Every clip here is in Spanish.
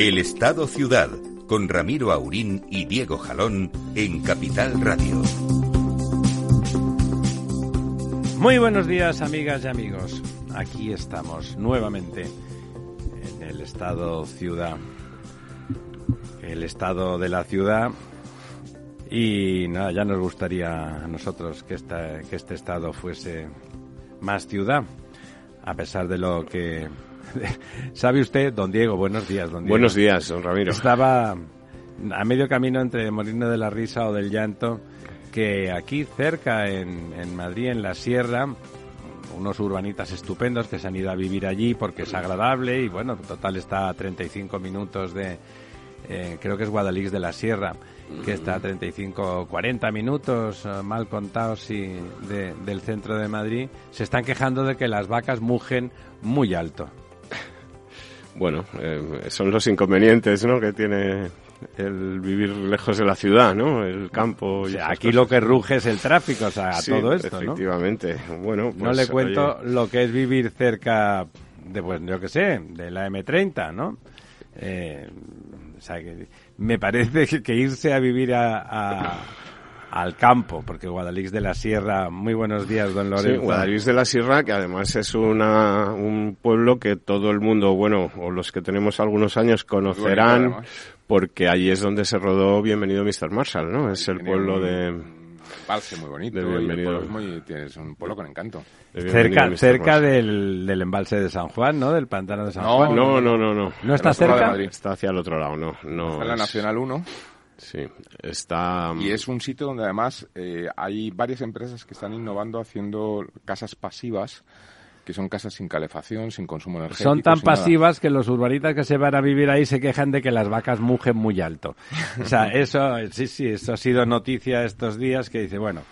El Estado Ciudad, con Ramiro Aurín y Diego Jalón en Capital Radio. Muy buenos días, amigas y amigos. Aquí estamos nuevamente en el Estado Ciudad. El Estado de la Ciudad. Y nada, ya nos gustaría a nosotros que, esta, que este Estado fuese más ciudad, a pesar de lo que ¿Sabe usted, don Diego? Buenos días, don Diego. Buenos días, don Ramiro. Estaba a medio camino entre Molino de la Risa o del Llanto, que aquí cerca en, en Madrid, en la Sierra, unos urbanitas estupendos que se han ido a vivir allí porque es agradable y bueno, total está a 35 minutos de, eh, creo que es Guadalix de la Sierra, que está a 35 40 minutos eh, mal contados y del centro de Madrid, se están quejando de que las vacas mugen muy alto bueno, eh, son los inconvenientes, ¿no? Que tiene el vivir lejos de la ciudad, ¿no? El campo. Y aquí lo que ruge es el tráfico, o sea, todo esto, efectivamente. Bueno, no le pues, cuento lo que es vivir cerca de, pues, yo qué sé, de la M30, ¿no? Eh, o sea, que me parece que, irse a vivir a al campo, porque Guadalix de la Sierra, muy buenos días, don Lorenzo. Sí, Guadalix de la Sierra, que además es una, un pueblo que todo el mundo, bueno, o los que tenemos algunos años conocerán, porque allí es donde se rodó Bienvenido Mr. Marshall, ¿no? Es el pueblo de... Embalse muy bonito, de bienvenido. muy, es un pueblo con encanto. Cerca, cerca del, del, embalse de San Juan, ¿no? Del pantano de San Juan. No, no, no, no. ¿No está cerca? Está hacia el otro lado, no. no en la Nacional 1. Sí, está... Y es un sitio donde además eh, hay varias empresas que están innovando haciendo casas pasivas que son casas sin calefacción, sin consumo energético. Son tan pasivas que los urbanitas que se van a vivir ahí se quejan de que las vacas mugen muy alto. O sea, eso, sí, sí, eso ha sido noticia estos días que dice, bueno,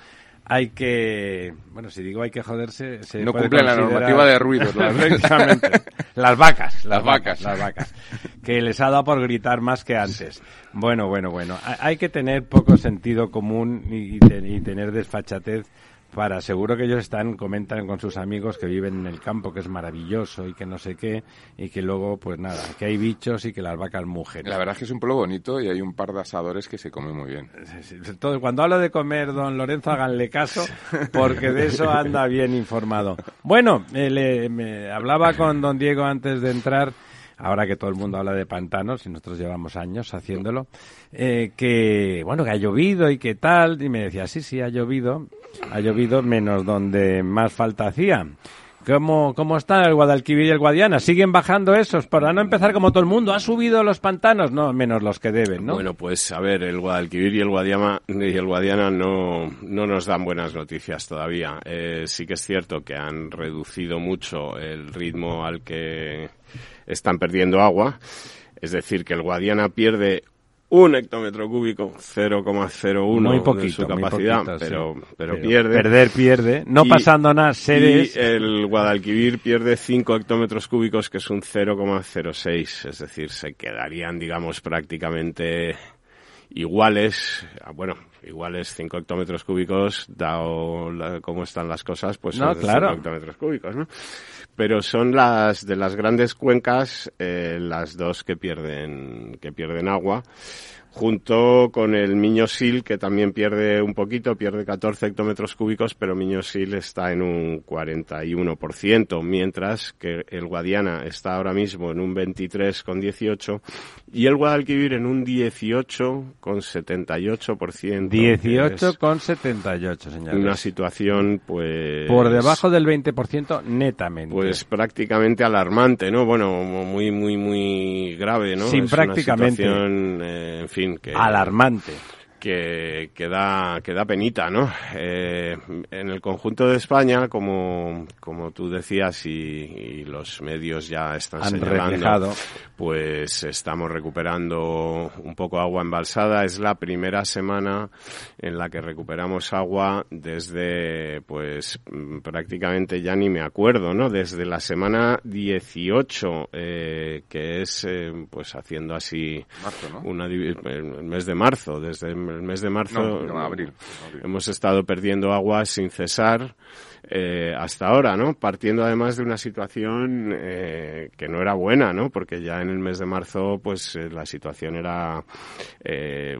hay que, bueno, si digo hay que joderse, se no cumple la normativa de ruidos, las vacas, las, vacas, las vacas, que les ha dado por gritar más que antes. Bueno, bueno, bueno, hay que tener poco sentido común y, y tener desfachatez para seguro que ellos están comentan con sus amigos que viven en el campo que es maravilloso y que no sé qué y que luego pues nada que hay bichos y que las vacas mugen. La verdad es que es un pueblo bonito y hay un par de asadores que se comen muy bien. Entonces, cuando hablo de comer don Lorenzo háganle caso porque de eso anda bien informado. Bueno eh, me hablaba con don Diego antes de entrar ahora que todo el mundo habla de pantanos y nosotros llevamos años haciéndolo, eh, que bueno, que ha llovido y que tal, y me decía, sí, sí, ha llovido, ha llovido menos donde más falta hacía. ¿Cómo, ¿Cómo están el Guadalquivir y el Guadiana? ¿Siguen bajando esos? Para no empezar como todo el mundo, ¿ha subido los pantanos? No, menos los que deben, ¿no? Bueno, pues a ver, el Guadalquivir y el Guadiana, y el Guadiana no, no nos dan buenas noticias todavía. Eh, sí que es cierto que han reducido mucho el ritmo al que están perdiendo agua. Es decir, que el Guadiana pierde un hectómetro cúbico, 0,01 de su capacidad, pero, pero, pierde. Perder pierde, no pasando nada, seres. Y el Guadalquivir pierde 5 hectómetros cúbicos, que es un 0,06, es decir, se quedarían, digamos, prácticamente iguales, ah, bueno, iguales 5 hectómetros cúbicos, dado cómo están las cosas, pues no, son claro. hectómetros cúbicos, ¿no? Pero son las de las grandes cuencas eh, las dos que pierden que pierden agua junto con el Miño-Sil, que también pierde un poquito, pierde 14 hectómetros cúbicos, pero Miño-Sil está en un 41%, mientras que el Guadiana está ahora mismo en un 23,18 y el Guadalquivir en un 18,78%. 18,78, señores. Una situación, pues... Por debajo del 20% netamente. Pues prácticamente alarmante, ¿no? Bueno, muy, muy, muy grave, ¿no? Sin prácticamente. Una situación, eh, en fin, Alarmante. Que, que, da, que da penita, ¿no? Eh, en el conjunto de España, como, como tú decías y, y los medios ya están Han señalando, reflejado. pues estamos recuperando un poco agua embalsada. Es la primera semana en la que recuperamos agua desde, pues, prácticamente ya ni me acuerdo, ¿no? Desde la semana 18, eh, que es, eh, pues, haciendo así Marzo, ¿no? una divi- el mes de marzo, desde el mes de marzo No, no, abril, abril. hemos estado perdiendo agua sin cesar eh, hasta ahora, ¿no? Partiendo además de una situación eh, que no era buena, ¿no? Porque ya en el mes de marzo, pues eh, la situación era de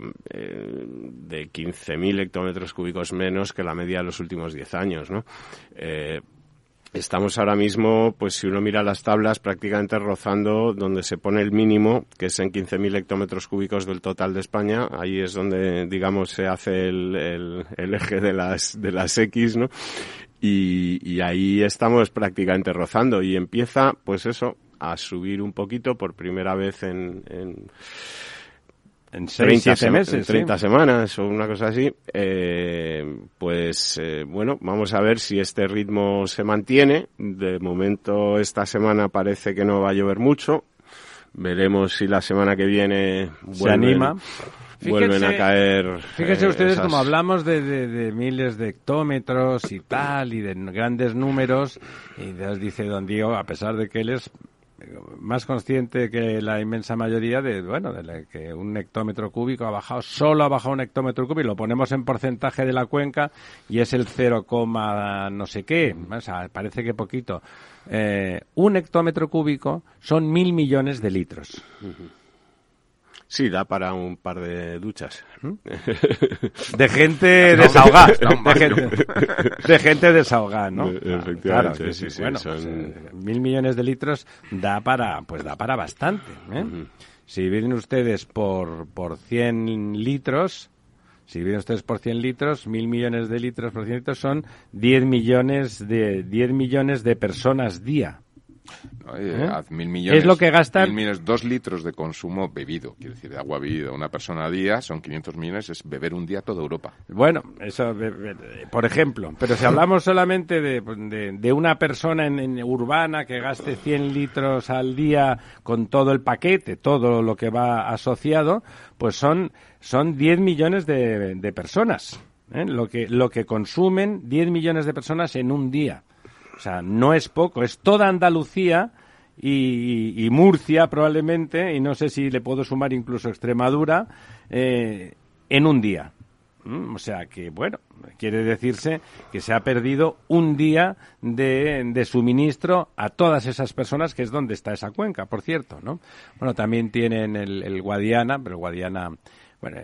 15.000 hectómetros cúbicos menos que la media de los últimos 10 años, ¿no? Estamos ahora mismo, pues si uno mira las tablas, prácticamente rozando donde se pone el mínimo, que es en 15.000 hectómetros cúbicos del total de España. Ahí es donde, digamos, se hace el, el, el eje de las, de las X, ¿no? Y, ahí estamos prácticamente rozando y empieza, pues eso, a subir un poquito por primera vez en En seis, 30, siete sema- meses. en sí. 30 semanas o una cosa así, eh, pues eh, bueno, vamos a ver si este ritmo se mantiene. De momento esta semana parece que no va a llover mucho. Veremos si la semana que viene Se vuelven, anima. vuelven Fíjense- a caer. Fíjense eh, ustedes esas- como hablamos de, de- de miles de hectómetros y tal, y de grandes números, y nos dice don Diego, a pesar de que él es más consciente que la inmensa mayoría de, bueno, de que un hectómetro cúbico ha bajado, solo ha bajado un hectómetro cúbico, lo ponemos en porcentaje de la cuenca y es el 0, no sé qué, o sea, parece que poquito. Eh, un hectómetro cúbico son mil millones de litros. Sí, da para un par de duchas. De gente desahogada. De gente, de gente desahogada, ¿no? E- efectivamente, Claro, sí, sí, sí, bueno, son- pues, eh, mil millones de litros da para, pues da para bastante. ¿eh? Si vienen ustedes por, por 100 litros, si vienen ustedes por 100 litros, mil millones de litros por 100 litros son 10 millones de, 10 millones de personas día. Eh, haz mil millones, Es lo que gastan- mil millones, dos litros de consumo bebido, quiere decir, de agua bebida una persona a día, son 500 millones, es beber un día toda Europa. Bueno, eso, por ejemplo, pero si hablamos solamente de, de- de una persona en, en urbana que gaste 100 litros al día con todo el paquete, todo lo que va asociado, pues son, son 10 millones de, de personas. ¿eh? Lo, que, lo que consumen 10 millones de personas en un día. O sea, no es poco, es toda Andalucía y, Murcia probablemente, y no sé si le puedo sumar incluso Extremadura, eh, en un día. Mm, O sea que, bueno, quiere decirse que se ha perdido un día de, suministro a todas esas personas, que es donde está esa cuenca, por cierto, ¿no? Bueno, también tienen el, el Guadiana, pero el Guadiana, bueno,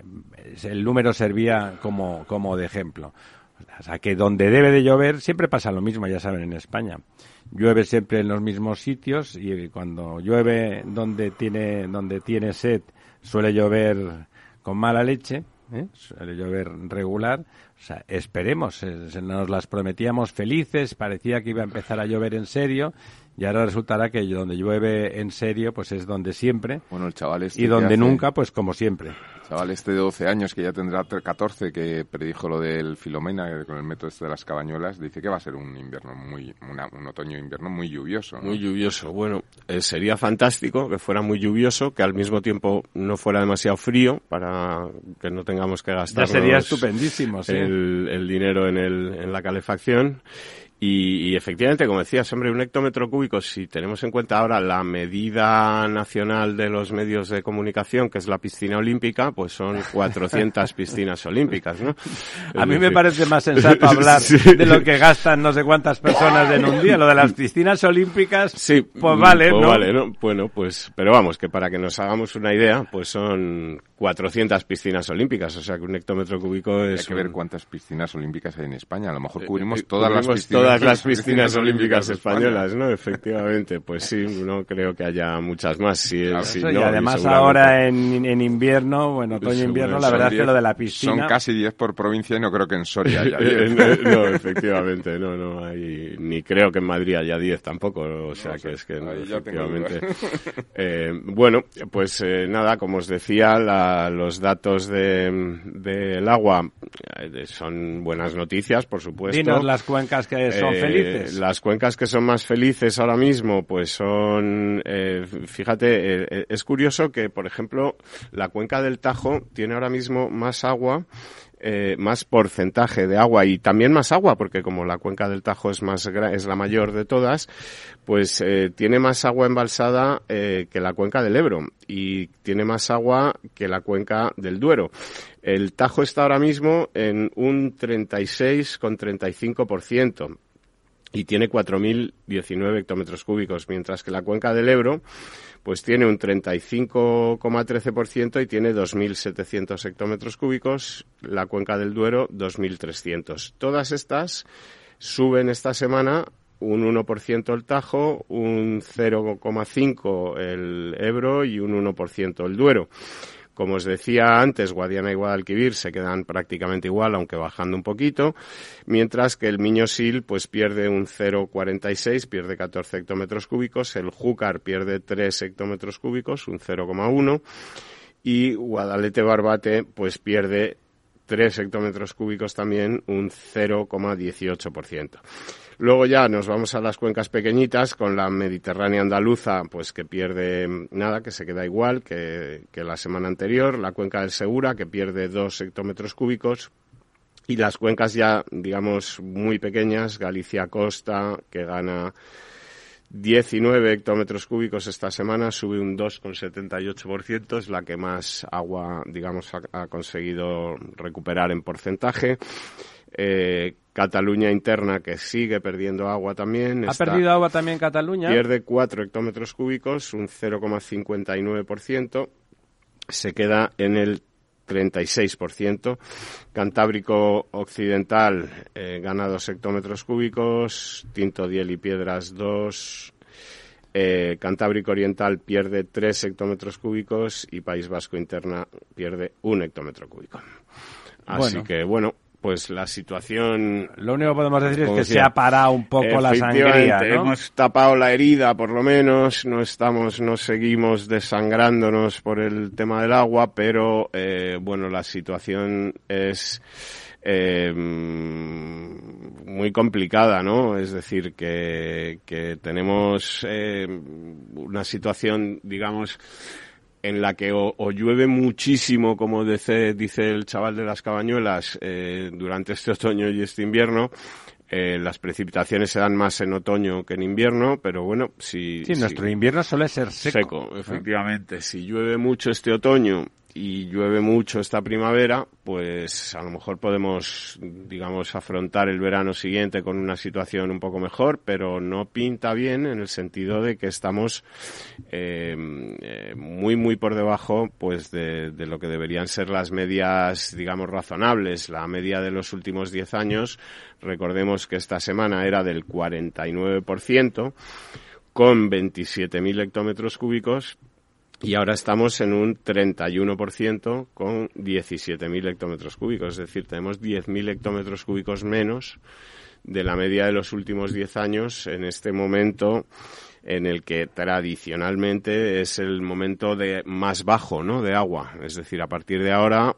el número servía como, como de ejemplo. O sea, que donde debe de llover siempre pasa lo mismo, ya saben, en España. Llueve siempre en los mismos sitios y cuando llueve donde tiene, donde tiene sed suele llover con mala leche, ¿eh? suele llover regular. O sea, esperemos, eh, nos las prometíamos felices, parecía que iba a empezar a llover en serio y ahora resultará que donde llueve en serio pues es donde siempre Bueno, el chaval este y donde hace- nunca pues como siempre. el chaval este de 12 años que ya tendrá 14 que predijo lo del Filomena eh, con el método este de las cabañuelas, dice que va a ser un invierno muy, una- un otoño invierno muy lluvioso. ¿no? Muy lluvioso. Bueno, eh, sería fantástico que fuera muy lluvioso, que al mismo tiempo no fuera demasiado frío para que no tengamos que gastar Ya sería estupendísimo, sí. el, el dinero en, el, en la calefacción. Y, y efectivamente, como decías, hombre, un hectómetro cúbico, si tenemos en cuenta ahora la medida nacional de los medios de comunicación, que es la piscina olímpica, pues son 400 piscinas olímpicas, ¿no? A mí me parece más sensato hablar Sí. de lo que gastan no sé cuántas personas en un día. Lo de las piscinas olímpicas, Sí, pues vale, pues ¿no? vale, ¿no? Bueno, pues, pero vamos, que para que nos hagamos una idea, pues son 400 piscinas olímpicas, o sea que un hectómetro cúbico Hay es que ver cuántas piscinas olímpicas hay en España. A lo mejor Eh, cubrimos eh, todas las piscinas. todas todas las piscinas olímpicas españolas, ¿no? Efectivamente, pues sí, no creo que haya muchas más. Sí, sí, y no, además ahora en, en invierno, bueno, otoño-invierno, la verdad es que lo de la piscina... Son casi 10 por provincia y no creo que en Soria haya 10. Eh, no, efectivamente, no, no hay, ni creo que en Madrid haya 10 tampoco, o sea que es que no, efectivamente. Eh, bueno, pues eh, nada, como os decía, la, los datos del de, agua eh, son buenas noticias, por supuesto. Dinos las cuencas que son felices. Las cuencas que son más felices ahora mismo, pues son, fíjate, es curioso que, por ejemplo, la cuenca del Tajo tiene ahora mismo más agua eh, más porcentaje de agua y también más agua, porque como la cuenca del Tajo es más es la mayor de todas, pues eh, tiene más agua embalsada eh, que la cuenca del Ebro y tiene más agua que la cuenca del Duero. El Tajo está ahora mismo en un 36,35% y tiene 4.019 hectómetros cúbicos, mientras que la cuenca del Ebro pues tiene un 35,13% y tiene 2.700 hectómetros cúbicos, la cuenca del Duero 2.300. Todas estas suben esta semana un 1% el Tajo, un 0,5% el Ebro y un 1% el Duero. Como os decía antes, Guadiana y Guadalquivir se quedan prácticamente igual, aunque bajando un poquito, mientras que el Miño-Sil pues pierde un 0,46, pierde 14 hectómetros cúbicos, el Júcar pierde 3 hectómetros cúbicos, un 0,1, y Guadalete Barbate pues pierde 3 hectómetros cúbicos también, un 0,18%. Luego ya nos vamos a las cuencas pequeñitas con la Mediterránea andaluza, pues que pierde nada, que se queda igual que, la semana anterior. La cuenca del Segura, que pierde dos hectómetros cúbicos. Y las cuencas ya, digamos, muy pequeñas, Galicia Costa, que gana 19 hectómetros cúbicos esta semana, sube un 2,78%, es la que más agua, digamos, ha conseguido recuperar en porcentaje. Eh, Cataluña interna que sigue perdiendo agua también. ¿Ha perdido agua también Cataluña? Pierde 4 hectómetros cúbicos, un 0,59%. Se queda en el 36%. Cantábrico Occidental eh, gana 2 hectómetros cúbicos. Tinto, Diel y Piedras 2. Eh, Cantábrico Oriental pierde 3 hectómetros cúbicos y País Vasco Interna pierde 1 hectómetro cúbico. Así que, bueno, pues la situación... Lo único que podemos decir es que se ha parado un poco la sangría, ¿no? hemos tapado la herida, por lo menos, no estamos, no seguimos desangrándonos por el tema del agua, pero, eh, bueno, la situación es... Eh, muy complicada, ¿no? Es decir, que, que tenemos eh, una situación, digamos, en la que o, llueve muchísimo, como dice, dice el chaval de las cabañuelas, eh, durante este otoño y este invierno, eh, las precipitaciones se dan más en otoño que en invierno, pero bueno, si... Sí, nuestro invierno suele ser seco. Seco, efectivamente. Si llueve mucho este otoño y llueve mucho esta primavera, pues a lo mejor podemos, digamos, afrontar el verano siguiente con una situación un poco mejor, pero no pinta bien en el sentido de que estamos eh, eh, muy, muy por debajo, pues, de, de, lo que deberían ser las medias, digamos, razonables. La media de los últimos 10 años, recordemos que esta semana era del 49%, con 27.000 hectómetros cúbicos, y ahora estamos en un 31% con 17.000 hectómetros cúbicos, es decir, tenemos 10.000 hectómetros cúbicos menos de la media de los últimos 10 años en este momento en el que tradicionalmente es el momento de más bajo, ¿no? de agua, es decir, a partir de ahora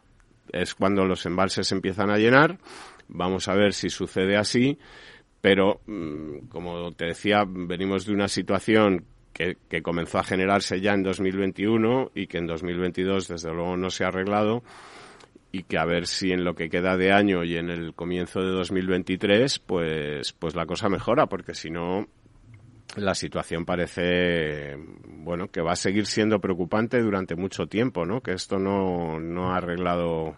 es cuando los embalses empiezan a llenar. Vamos a ver si sucede así, pero mm, como te decía, venimos de una situación que, comenzó a generarse ya en 2021 y que en 2022 desde luego no se ha arreglado y que a ver si en lo que queda de año y en el comienzo de 2023 pues pues la cosa mejora porque si no la situación parece bueno que va a seguir siendo preocupante durante mucho tiempo no que esto no no ha arreglado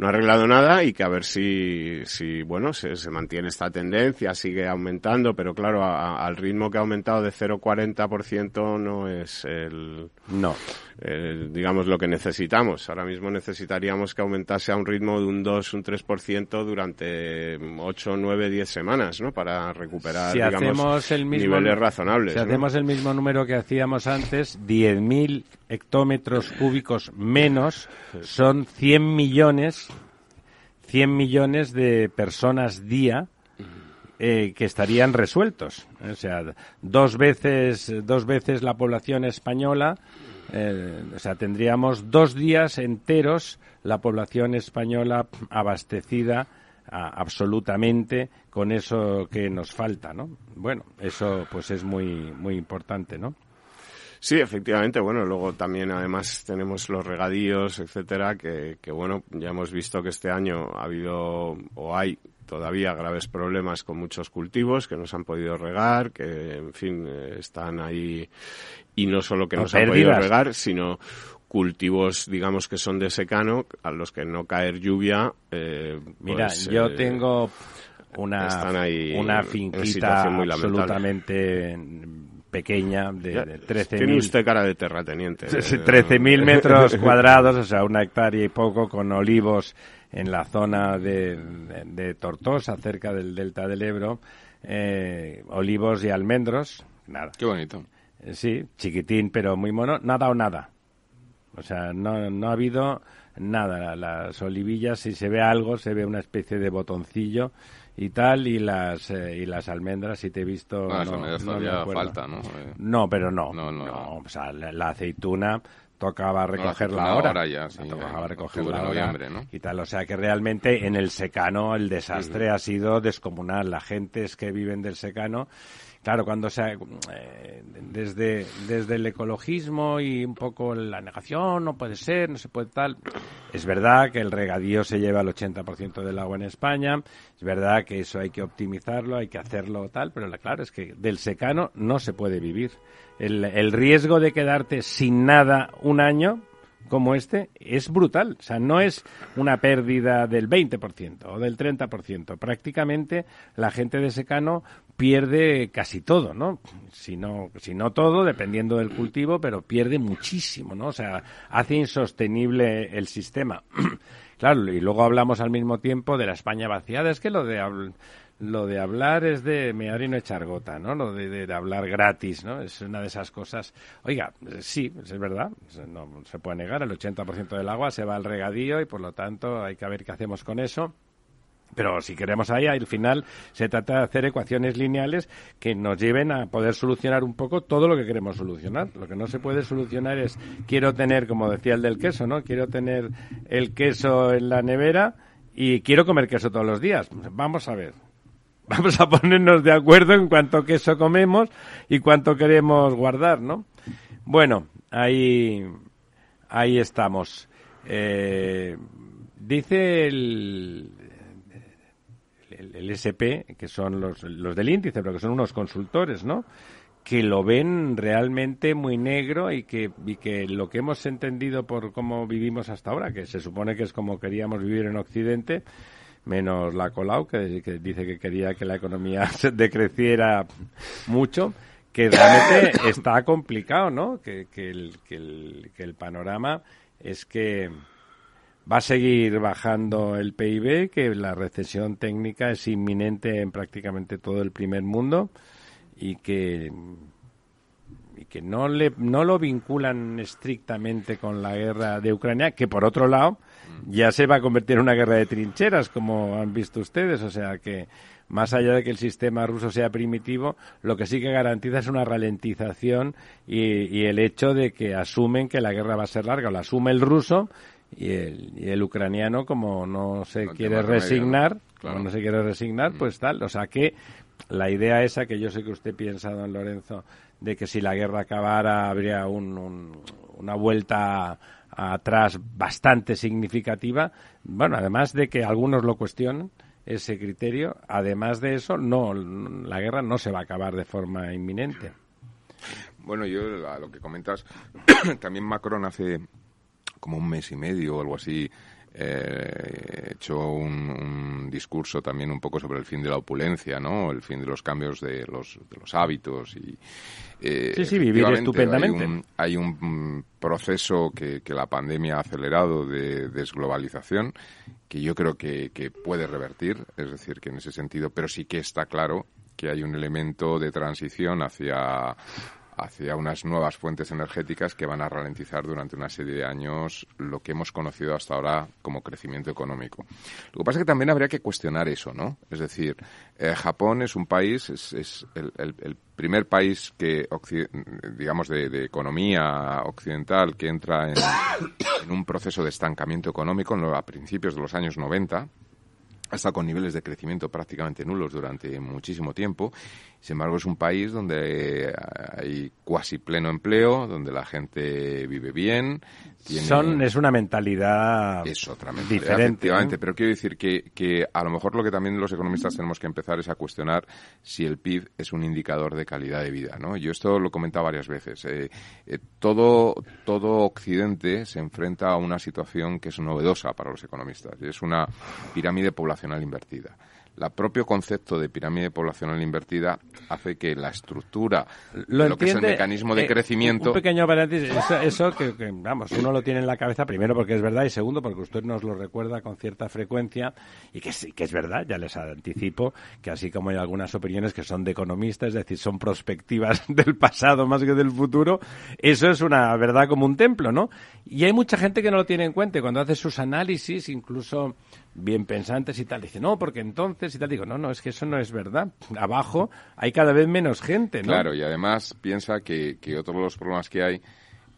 no ha arreglado nada y que a ver si, si bueno, se, se mantiene esta tendencia, sigue aumentando, pero claro, a- al ritmo que ha aumentado de 0,40% no es el, No. el, digamos, lo que necesitamos. Ahora mismo necesitaríamos que aumentase a un ritmo de un 2, un 3% durante 8, 9, 10 semanas, ¿no? Para recuperar, si digamos, hacemos el mismo niveles razonables. si ¿no? hacemos el mismo número que hacíamos antes 10.000 hectómetros cúbicos menos son 100 millones 100 millones de personas día eh, que estarían resueltos o sea dos veces dos veces la población española eh, o sea tendríamos dos días enteros la población española abastecida absolutamente con eso que nos falta, ¿no? Bueno, eso pues es muy muy importante, ¿no? Sí, efectivamente. Bueno, luego también además tenemos los regadíos, etcétera, que, que bueno, ya hemos visto que este año ha habido o hay todavía graves problemas con muchos cultivos que no se han podido regar, que en fin están ahí y no solo que no se han podido regar, sino cultivos, digamos que son de secano, a los que no caer lluvia. eh, Mira, pues, yo eh, tengo una están ahí una finquita muy absolutamente pequeña de, ya, de Tiene 13.000 usted cara de terrateniente. Sí, sí, Eh, 13.000 metros cuadrados, o sea, una hectárea y poco, con olivos en la zona de, de- de Tortosa, cerca del delta del Ebro, eh, olivos y almendros, nada. Qué bonito. Eh, Sí, chiquitín, pero muy mono, nada o nada. O sea, no, no ha habido nada. Las olivillas, si se ve algo, se ve una especie de botoncillo y tal, y las, eh, y las almendras, si te he visto... Ah, no, no me acuerdo. falta, ¿no? Eh, No, pero no. No, no, no. O sea, la, la aceituna tocaba recogerla aceituna ahora. ahora ya, sí, tocaba en recogerla ahora noviembre, ¿no? y tal. O sea que realmente en el secano el desastre ha sido descomunal. La gente es que viven del secano. Claro, cuando se, eh, desde, desde el ecologismo y un poco la negación, no puede ser, no se puede tal. Es verdad que el regadío se lleva el 80% del agua en España, es verdad que eso hay que optimizarlo, hay que hacerlo tal, pero la- claro es que del secano no se puede vivir. El, el riesgo de quedarte sin nada un año como este es brutal. O sea, no es una pérdida del 20% o del 30%. Prácticamente la gente de secano pierde casi todo, ¿no? Si no, si no todo, dependiendo del cultivo, pero pierde muchísimo, ¿no? O sea, hace insostenible el sistema. claro, y luego hablamos al mismo tiempo de la España vaciada. Es que lo de lo de hablar es de mear y no echar gota, ¿no? Lo de, de- hablar gratis, ¿no? Es una de esas cosas. Oiga, sí, es verdad, no se puede negar, el 80% del agua se va al regadío y por lo tanto hay que ver qué hacemos con eso. Pero si queremos ahí, al final se trata de hacer ecuaciones lineales que nos lleven a poder solucionar un poco todo lo que queremos solucionar. Lo que no se puede solucionar es, quiero tener, como decía el del queso, ¿no? Quiero tener el queso en la nevera y quiero comer queso todos los días. Vamos a ver. Vamos a ponernos de acuerdo en cuánto queso comemos y cuánto queremos guardar, ¿no? Bueno, ahí, ahí estamos. Eh, dice el, el, el SP, que son los, los del índice, pero que son unos consultores, ¿no? Que lo ven realmente muy negro y que, y que lo que hemos entendido por cómo vivimos hasta ahora, que se supone que es como queríamos vivir en Occidente, menos la Colau, que, que dice que quería que la economía se decreciera mucho, que realmente está complicado, ¿no? Que, que, el, que, el, que el panorama es que va a seguir bajando el PIB, que la recesión técnica es inminente en prácticamente todo el primer mundo y que y que no le no lo vinculan estrictamente con la guerra de Ucrania, que por otro lado ya se va a convertir en una guerra de trincheras, como han visto ustedes, o sea que más allá de que el sistema ruso sea primitivo, lo que sí que garantiza es una ralentización y, y el hecho de que asumen que la guerra va a ser larga, o la asume el ruso y el, y el ucraniano como no se No quiere resignar, ¿no? Claro. como no se quiere resignar, pues tal, o sea que la idea esa que yo sé que usted piensa, don Lorenzo, de que si la guerra acabara habría un- un- una vuelta atrás bastante significativa, bueno, además de que algunos lo cuestionan, ese criterio, además de eso, no, la guerra no se va a acabar de forma inminente. Bueno, yo a lo que comentas, también Macron hace como un mes y medio o algo así eh, hecho un, discurso también un poco sobre el fin de la opulencia, ¿no? El fin de los cambios de los, de los hábitos y eh, sí, sí, vivir estupendamente. Hay un, proceso que, que, la pandemia ha acelerado de desglobalización que yo creo que, que puede revertir, es decir, que en ese sentido, pero sí que está claro que hay un elemento de transición hacia hacia unas nuevas fuentes energéticas que van a ralentizar durante una serie de años lo que hemos conocido hasta ahora como crecimiento económico. Lo que pasa es que también habría que cuestionar eso, ¿no? Es decir, eh, Japón es un país, es, el, primer país que, digamos, de, economía occidental que entra en, un proceso de estancamiento económico a principios de los años 90 ha con niveles de crecimiento prácticamente nulos durante muchísimo tiempo. Sin embargo, es un país donde hay cuasi pleno empleo, donde la gente vive bien. Son, es una mentalidad es otra mentalidad, Efectivamente, pero quiero decir que, que a lo mejor lo que también los economistas tenemos que empezar es a cuestionar si el PIB es un indicador de calidad de vida. ¿no? Yo esto lo he comentado varias veces. Eh, eh, todo, todo Occidente se enfrenta a una situación que es novedosa para los economistas. Y es una pirámide poblacional invertida. El propio concepto de pirámide poblacional invertida hace que la estructura lo, lo que es el mecanismo de eh, crecimiento. Un pequeño paréntesis, eso, que, vamos, uno lo tiene en la cabeza primero porque es verdad y segundo porque usted nos lo recuerda con cierta frecuencia y que sí, que es verdad, ya les anticipo que así como hay algunas opiniones que son de economistas, es decir, son prospectivas del pasado más que del futuro, eso es una verdad como un templo, ¿no? Y hay mucha gente que no lo tiene en cuenta cuando hace sus análisis, incluso bien pensantes y tal. Dice, no, porque entonces y tal. Digo, no, no, es que eso no es verdad. Abajo hay cada vez menos gente, ¿no? Claro, y además piensa que, que otro de los problemas que hay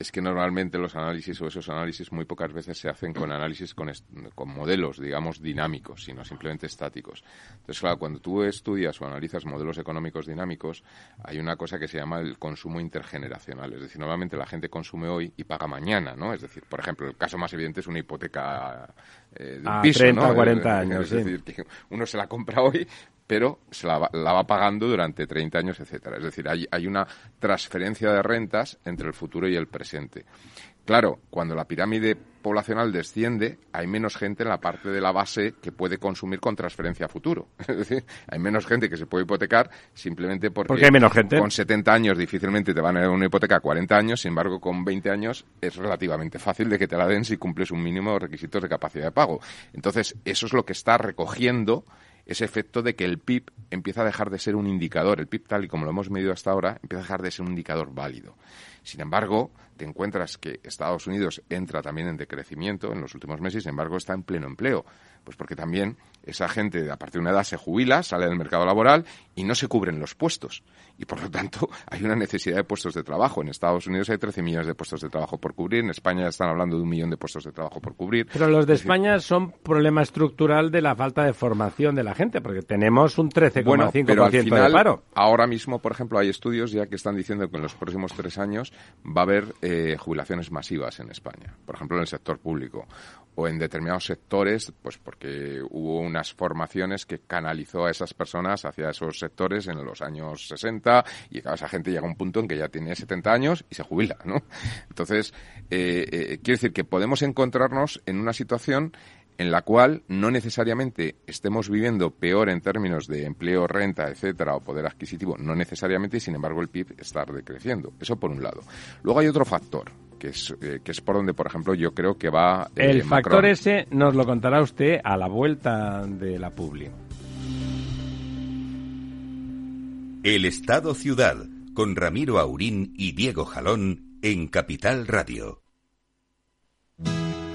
es que normalmente los análisis o esos análisis muy pocas veces se hacen con análisis con, con, modelos, digamos, dinámicos, sino simplemente estáticos. Entonces, claro, cuando tú estudias o analizas modelos económicos dinámicos, hay una cosa que se llama el consumo intergeneracional. Es decir, normalmente la gente consume hoy y paga mañana, ¿no? Es decir, por ejemplo, el caso más evidente es una hipoteca eh, de un piso, 30 o 40 años, Es decir, que uno se la compra hoy pero se la, va pagando durante 30 años, etcétera. Es decir, hay, hay una transferencia de rentas entre el futuro y el presente. Claro, cuando la pirámide poblacional desciende, hay menos gente en la parte de la base que puede consumir con transferencia a futuro. Es decir, hay menos gente que se puede hipotecar simplemente porque, hay menos gente. con 70 años difícilmente te van a dar una hipoteca a 40 años, sin embargo con 20 años es relativamente fácil de que te la den si cumples un mínimo de requisitos de capacidad de pago. Entonces, eso es lo que está recogiendo ese efecto de que el PIB empieza a dejar de ser un indicador, el PIB tal y como lo hemos medido hasta ahora, empieza a dejar de ser un indicador válido. Sin embargo, te encuentras que Estados Unidos entra también en decrecimiento en los últimos meses, sin embargo está en pleno empleo. Pues porque también esa gente a partir de una edad se jubila, sale del mercado laboral y no se cubren los puestos. Y por lo tanto hay una necesidad de puestos de trabajo. En Estados Unidos hay 13 millones de puestos de trabajo por cubrir, en España están hablando de un millón de puestos de trabajo por cubrir. Pero los de España son problema estructural de la falta de formación de la gente, porque tenemos un 13,5% bueno, de paro. Ahora mismo, por ejemplo, hay estudios ya que están diciendo que en los próximos tres años va a haber eh, jubilaciones masivas en España, por ejemplo en el sector público o en determinados sectores, pues porque hubo unas formaciones que canalizó a esas personas hacia esos sectores en los años 60 y esa gente llega a un punto en que ya tiene 70 años y se jubila, ¿no? Entonces, eh, eh, quiero decir que podemos encontrarnos en una situación en la cual no necesariamente estemos viviendo peor en términos de empleo, renta, etcétera, o poder adquisitivo, no necesariamente, y sin embargo el PIB está decreciendo. Eso por un lado. Luego hay otro factor, que es, eh, que es por donde, por ejemplo, yo creo que va. Eh, el factor ese nos lo contará usted a la vuelta de la Publi. El Estado Ciudad, con Ramiro Aurín y Diego Jalón en Capital Radio.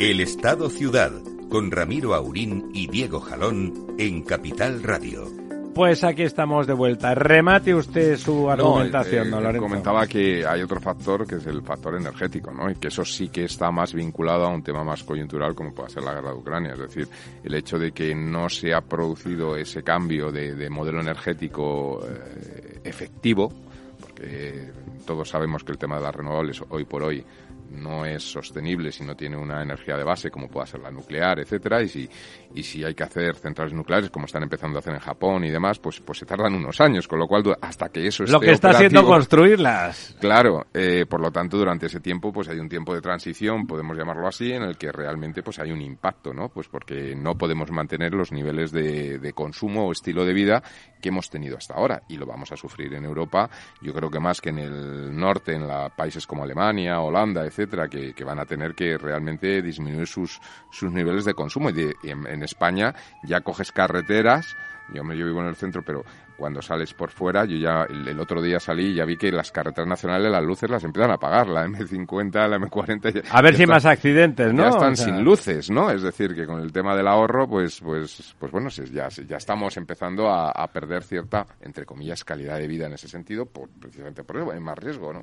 El Estado Ciudad, con Ramiro Aurín y Diego Jalón en Capital Radio. Pues aquí estamos de vuelta. Remate usted su argumentación, no, ¿no, eh, Comentaba que hay otro factor que es el factor energético, ¿no? Y que eso sí que está más vinculado a un tema más coyuntural como puede ser la guerra de Ucrania. Es decir, el hecho de que no se ha producido ese cambio de, modelo energético eh, efectivo, porque todos sabemos que el tema de las renovables hoy por hoy no es sostenible si no tiene una energía de base como pueda ser la nuclear, etcétera, y si, y si hay que hacer centrales nucleares como están empezando a hacer en Japón y demás, pues, pues se tardan unos años, con lo cual hasta que eso esté Lo que está haciendo construirlas. Claro, eh, por lo tanto durante ese tiempo pues hay un tiempo de transición, podemos llamarlo así, en el que realmente pues hay un impacto, ¿no? Pues porque no podemos mantener los niveles de, de consumo o estilo de vida que hemos tenido hasta ahora y lo vamos a sufrir en Europa, yo creo que más que en el norte, en la, países como Alemania, Holanda, etcétera, que, que van a tener que realmente disminuir sus, sus niveles de consumo y, de, en en España ya coges carreteras, yo, me, yo vivo en el centro, pero cuando sales por fuera, yo ya el, otro día salí y ya vi que las carreteras nacionales las luces las empiezan a apagar, la M50, la M40. a ver si más accidentes, ¿no? Ya están sin luces, ¿no? Es decir, que con el tema del ahorro, pues, pues, pues bueno, ya, ya estamos empezando a, a perder cierta, entre comillas, calidad de vida en ese sentido, por, precisamente por eso hay más riesgo, ¿no?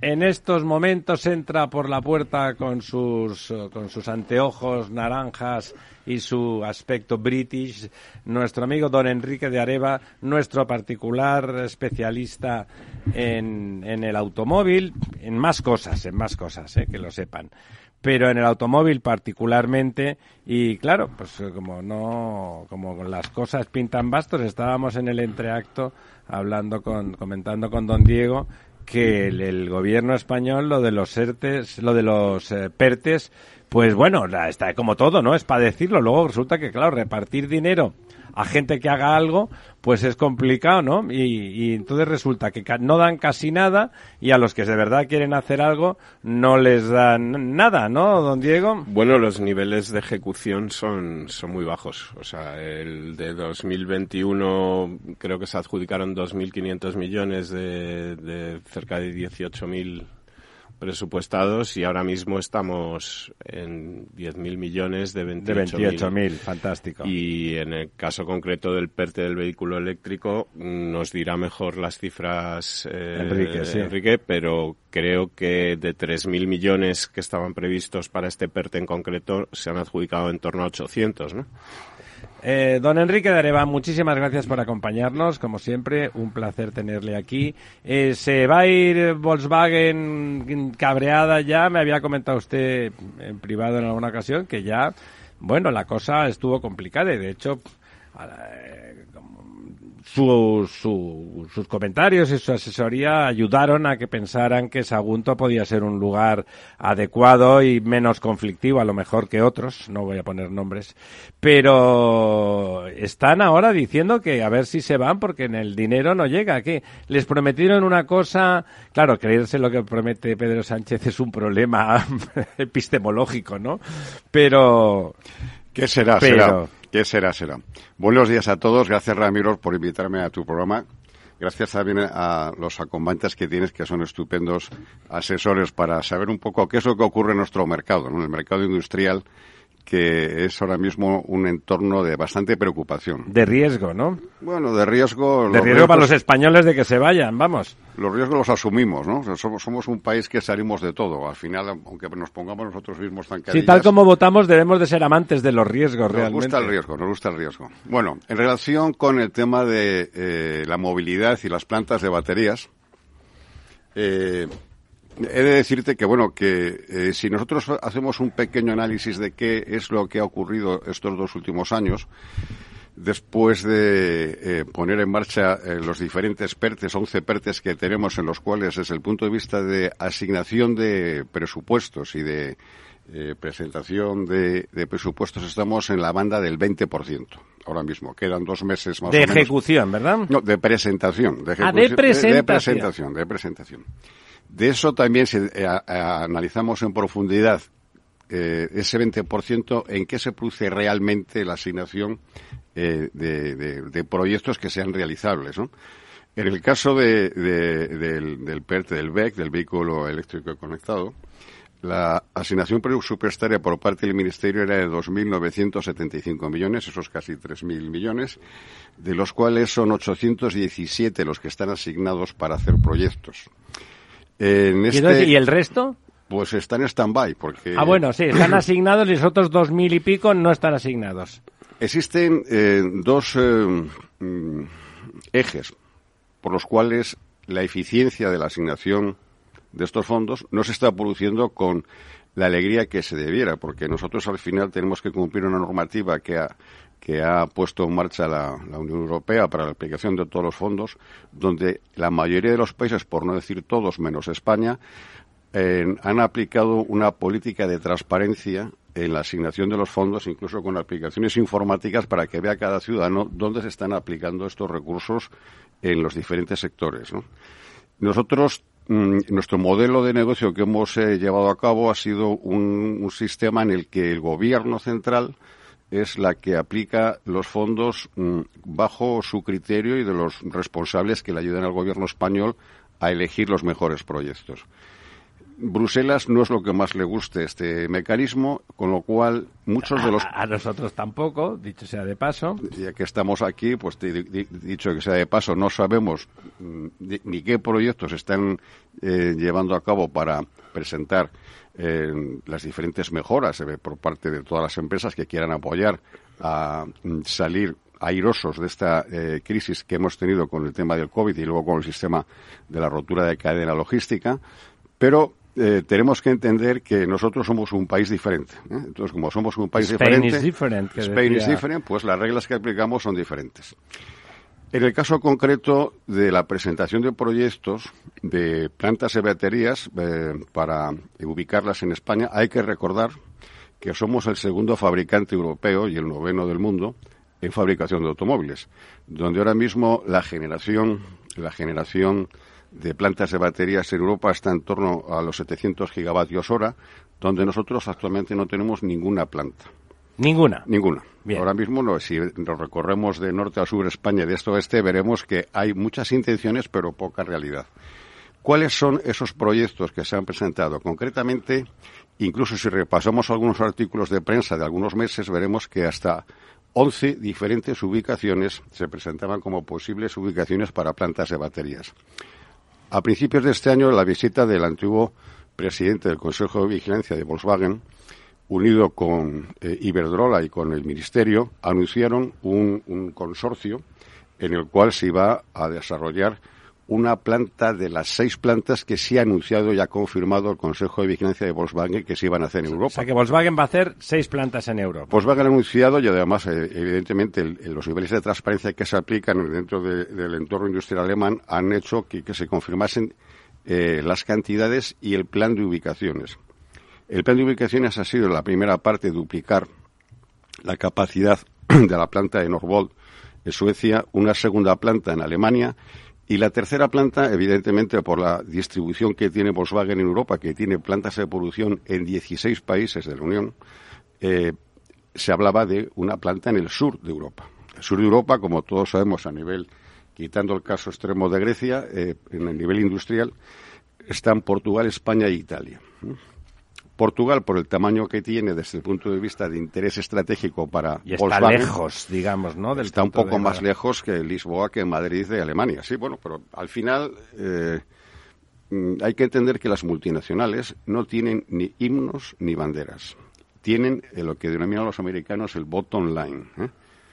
En estos momentos entra por la puerta con sus, con sus anteojos naranjas y su aspecto british nuestro amigo don Enrique de Areva, nuestro particular especialista en, en el automóvil, en más cosas, en más cosas, eh, que lo sepan. Pero en el automóvil particularmente y claro pues como no como las cosas pintan bastos estábamos en el entreacto hablando con comentando con don Diego que el, gobierno español lo de los ERTES, lo de los eh, PERTES, pues bueno, está como todo, ¿no? Es para decirlo. Luego resulta que, claro, repartir dinero a gente que haga algo, pues es complicado, ¿no? Y, entonces resulta que no dan casi nada y a los que de verdad quieren hacer algo no les dan nada, ¿no, don Diego? Bueno, los niveles de ejecución son, son muy bajos. O sea, el de 2021 creo que se adjudicaron 2.500 millones de, de cerca de 18.000 presupuestados y ahora mismo estamos en 10.000 millones de 28.000. De 28.000, fantástico. Y en el caso concreto del PERTE del vehículo eléctrico nos dirá mejor las cifras eh, Enrique, sí. Enrique, pero creo que de 3.000 millones que estaban previstos para este PERTE en concreto se han adjudicado en torno a 800, ¿no? Eh, don Enrique de muchísimas gracias por acompañarnos, como siempre, un placer tenerle aquí. Eh, se va a ir Volkswagen cabreada ya, me había comentado usted en privado en alguna ocasión que ya, bueno, la cosa estuvo complicada y de hecho sus comentarios y su asesoría ayudaron a que pensaran que Sagunto podía ser un lugar adecuado y menos conflictivo a lo mejor que otros, no voy a poner nombres, pero están ahora diciendo que a ver si se van porque en el dinero no llega, que les prometieron una cosa, claro, creerse lo que promete Pedro Sánchez es un problema epistemológico, ¿no? Pero ¿Qué será? Será. ¿Qué será? Será. Buenos días a todos. Gracias, Ramiro, por invitarme a tu programa. gracias también a los acompañantes que tienes, que son estupendos asesores para saber un poco qué es lo que ocurre en nuestro mercado, en el mercado industrial que es ahora mismo un entorno de bastante preocupación. De riesgo, ¿no? Bueno, de riesgo... De riesgo para los españoles de que se vayan, vamos. Los riesgos los asumimos, ¿no? somos, somos un país que salimos de todo. Al final, aunque nos pongamos nosotros mismos tan Sí, tal como votamos, debemos de ser amantes de los riesgos, realmente. Nos gusta el riesgo, nos gusta el riesgo. Bueno, en relación con el tema de eh, la movilidad y las plantas de baterías, eh, He de decirte que, bueno, que eh, si nosotros hacemos un pequeño análisis de qué es lo que ha ocurrido estos dos últimos años, después de eh, poner en marcha eh, los diferentes PERTES, 11 PERTES que tenemos en los cuales, desde el punto de vista de asignación de presupuestos y de presentación de, presupuestos, estamos en la banda del 20% ahora mismo. Quedan dos meses más de ejecución, ¿verdad? No, de presentación. De, ah, de presentación. de presentación, de presentación. De eso también si eh, analizamos en profundidad eh, ese 20% en qué se produce realmente la asignación eh, de, proyectos que sean realizables. En el caso de, del, del PERT, del VEC, del vehículo eléctrico conectado, la asignación presupuestaria por parte del Ministerio era de 2.975 millones, esos casi 3.000 millones, de los cuales son 817 los que están asignados para hacer proyectos. Este ¿Y, el resto? Pues están en stand-by, porque... Ah, bueno, sí, están asignados y los otros dos mil y pico no están asignados. Existen eh, dos eh, mm, ejes por los cuales la eficiencia de la asignación de estos fondos no se está produciendo con la alegría que se debiera, porque nosotros al final tenemos que cumplir una normativa que ha, que ha puesto en marcha la, Unión Europea para la aplicación de todos los fondos, donde la mayoría de los países, por no decir todos menos España, han aplicado una política de transparencia en la asignación de los fondos, incluso con aplicaciones informáticas para que vea cada ciudadano dónde se están aplicando estos recursos en los diferentes sectores. Nosotros Mm, nuestro modelo de negocio que hemos eh, llevado a cabo ha sido un, sistema en el que el gobierno central es la que aplica los fondos mm, bajo su criterio y de los responsables que le ayudan al gobierno español a elegir los mejores proyectos. Bruselas no es lo que más le guste este mecanismo, con lo cual muchos de los... A, nosotros tampoco, dicho sea de paso. Ya que estamos aquí, pues dicho que sea de paso, no sabemos mm, ni qué proyectos están eh, llevando a cabo para presentar eh, las diferentes mejoras eh, por parte de todas las empresas que quieran apoyar a mm, salir airosos de esta crisis que hemos tenido con el tema del COVID y luego con el sistema de la rotura de cadena logística. Pero eh, tenemos que entender que nosotros somos un país diferente. ¿eh? Entonces, como somos un país Spain diferente, is different, Spain is different, pues las reglas que aplicamos son diferentes. En el caso concreto de la presentación de proyectos de plantas de baterías eh, para ubicarlas en España, hay que recordar que somos el segundo fabricante europeo y el noveno del mundo en fabricación de automóviles, donde ahora mismo la generación, la generación de plantas de baterías en Europa está en torno a los 700 gigavatios hora, donde nosotros actualmente no tenemos ninguna planta. Ninguna. Ninguna. Ahora mismo, no, si nos recorremos de norte a sur España y de este a oeste, veremos que hay muchas intenciones, pero poca realidad. ¿Cuáles son esos proyectos que se han presentado? Concretamente, incluso si repasamos algunos artículos de prensa de algunos meses, veremos que hasta 11 diferentes ubicaciones se presentaban como posibles ubicaciones para plantas de baterías. A principios de este año, la visita del antiguo presidente del Consejo de Vigilancia de Volkswagen, unido con eh, Iberdrola y con el Ministerio, anunciaron un consorcio en el cual se iba a desarrollar una planta de las seis plantas que sí ha anunciado y ha confirmado el Consejo de Vigilancia de Volkswagen que se iban a hacer en Europa. O sea, que Volkswagen va a hacer seis plantas en Europa. Volkswagen ha anunciado y además, eh, evidentemente, los niveles de transparencia que se aplican dentro del entorno industrial alemán han hecho que, se confirmasen eh, las cantidades y el plan de ubicaciones. El plan de ubicaciones ha sido la primera parte duplicar la capacidad de la planta de Norvolt en Suecia, una segunda planta en Alemania y la tercera planta, evidentemente, por la distribución que tiene Volkswagen en Europa, que tiene plantas de producción en 16 países de la Unión, eh, se hablaba de una planta en el sur de Europa. El sur de Europa, como todos sabemos a nivel quitando el caso extremo de Grecia, eh, en el nivel industrial, están Portugal, España e Italia. Portugal, por el tamaño que tiene desde el punto de vista de interés estratégico para y está lejos, digamos, ¿no? Del está un poco más lejos que Lisboa, que Madrid de Alemania. Sí, bueno, pero al final eh, mm, hay que entender que las multinacionales no tienen ni himnos ni banderas. Tienen eh, lo que denominan los americanos el bottom line. ¿eh?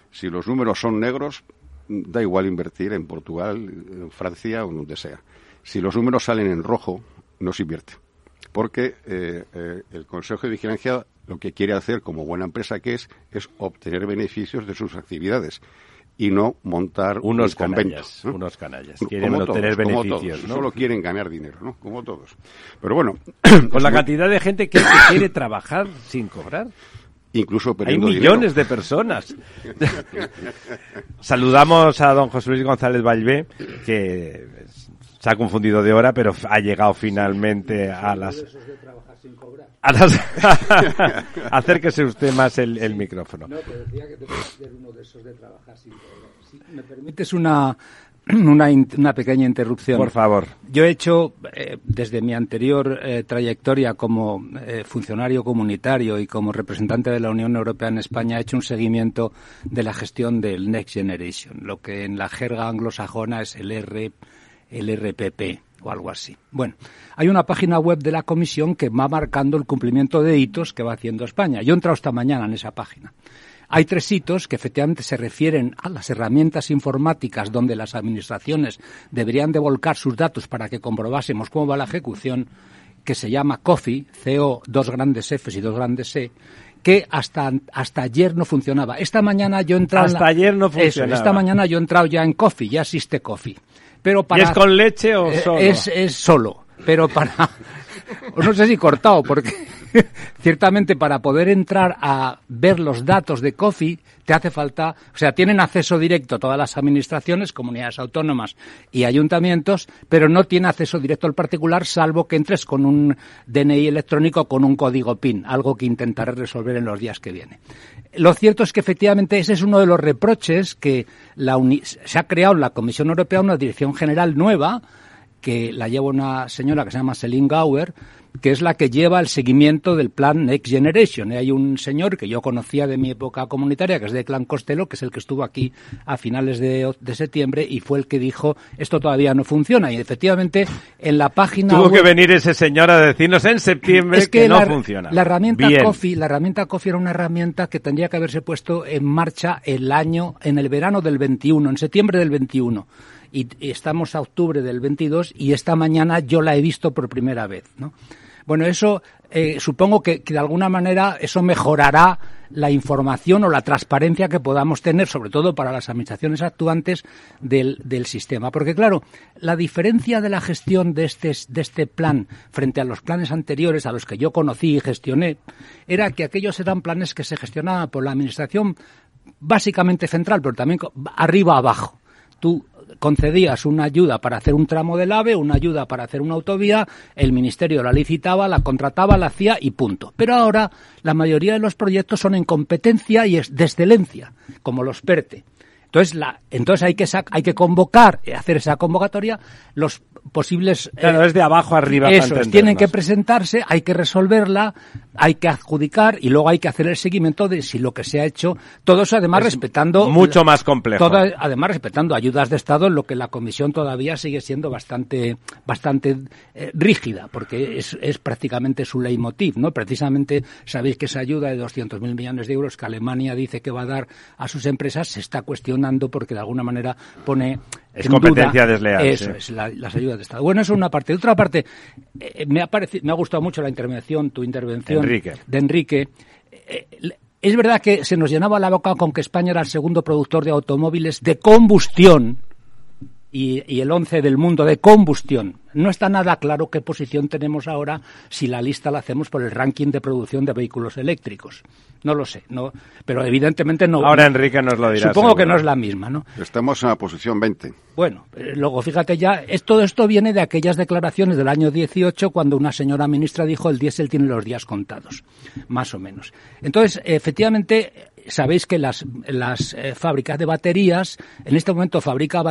Si los números son negros, da igual invertir en Portugal, en Francia o donde sea. Si los números salen en rojo, no se invierte porque eh, eh, el Consejo de Vigilancia lo que quiere hacer como buena empresa que es es obtener beneficios de sus actividades y no montar unos un canallas, unos canallas quieren obtener beneficios, ¿no? solo quieren ganar dinero, ¿no? Como todos. Pero bueno, con la cantidad de gente que, quiere trabajar sin cobrar. Incluso Hay millones de personas. Saludamos a don José Luis González Valvé, que se ha confundido de hora, pero ha llegado finalmente a las... A las... Acérquese usted más el, micrófono. No, pero decía que te ser uno de esos de trabajar sin cobrar. Si me permites una, una, una, pequeña interrupción. Por favor. Yo he hecho, eh, desde mi anterior eh, trayectoria como eh, funcionario comunitario y como representante de la Unión Europea en España, he hecho un seguimiento de la gestión del Next Generation, lo que en la jerga anglosajona es el R el RPP o algo así. Bueno, hay una página web de la Comisión que va marcando el cumplimiento de hitos que va haciendo España. Yo he entrado esta mañana en esa página. Hay tres hitos que efectivamente se refieren a las herramientas informáticas donde las administraciones deberían de volcar sus datos para que comprobásemos cómo va la ejecución, que se llama COFI, CO, dos grandes Fs y dos grandes E, que hasta, hasta ayer no funcionaba. Esta mañana yo he entrado... Hasta ayer no funcionaba. esta mañana yo he entrado ya en COFI, ya existe COFI pero para... ¿Y es con leche o eh, solo? Es, es solo, pero para... no sé si cortado, porque ciertamente para poder entrar a ver los datos de COFI te hace falta, o sea, tienen acceso directo todas las administraciones, comunidades autónomas y ayuntamientos, pero no tiene acceso directo al particular salvo que entres con un DNI electrónico con un código PIN, algo que intentaré resolver en los días que vienen. Lo cierto es que efectivamente ese es uno de los reproches que la se ha creado en la Comisión Europea una dirección general nueva que la lleva una señora que se llama Celine Gauer, que es la que lleva el seguimiento del plan Next Generation. Hay un señor que yo conocía de mi época comunitaria, que es de Clan Costello, que es el que estuvo aquí a finales de, septiembre y fue el que dijo esto todavía no funciona. Y efectivamente en la página tuvo que venir ese señor a decirnos en septiembre que, no funciona. La herramienta Coffee, la herramienta Coffee era una herramienta que tendría que haberse puesto en marcha el año en el verano del 21, en septiembre del 21 y estamos a octubre del 22 y esta mañana yo la he visto por primera vez, ¿no? Bueno, eso eh, supongo que, de alguna manera eso mejorará la información o la transparencia que podamos tener, sobre todo para las administraciones actuantes del, del sistema. Porque, claro, la diferencia de la gestión de este, de este plan frente a los planes anteriores a los que yo conocí y gestioné era que aquellos eran planes que se gestionaban por la Administración básicamente central, pero también arriba abajo. Tú concedías una ayuda para hacer un tramo del AVE, una ayuda para hacer una autovía, el Ministerio la licitaba, la contrataba, la hacía y punto. Pero ahora la mayoría de los proyectos son en competencia y es de excelencia, como los PERTE. Entonces, la, entonces hay que hay que convocar, hacer esa convocatoria, los posibles... Claro, es de abajo arriba. Eso, tienen que presentarse, hay que resolverla, hay que adjudicar y luego hay que hacer el seguimiento de si lo que se ha hecho, todo eso además respetando... Mucho más complejo. además respetando ayudas de Estado, en lo que la Comisión todavía sigue siendo bastante, bastante eh, rígida, porque es, es prácticamente su leitmotiv, ¿no? Precisamente sabéis que esa ayuda de 200.000 millones de euros que Alemania dice que va a dar a sus empresas se está cuestionando porque de alguna manera pone es competencia desleal. Eso es, las ayudas de Estado. Bueno, eso es una parte. De otra parte, eh, me, ha me ha gustado mucho la intervención, tu intervención de Enrique. Eh, es verdad que se nos llenaba la boca con que España era el segundo productor de automóviles de combustión y, y el once del mundo de combustión. No está nada claro qué posición tenemos ahora si la lista la hacemos por el ranking de producción de vehículos eléctricos. No lo sé, no, pero evidentemente no. Ahora Enrique nos lo dirá. Supongo que no es la misma, ¿no? Estamos en la posición 20. Bueno, eh, luego fíjate ya, todo esto viene de aquellas declaraciones del año 18 cuando una señora ministra dijo el diésel tiene los días contados, más o menos. Entonces, efectivamente, sabéis que las, las eh, fábricas de baterías, en este momento fabrica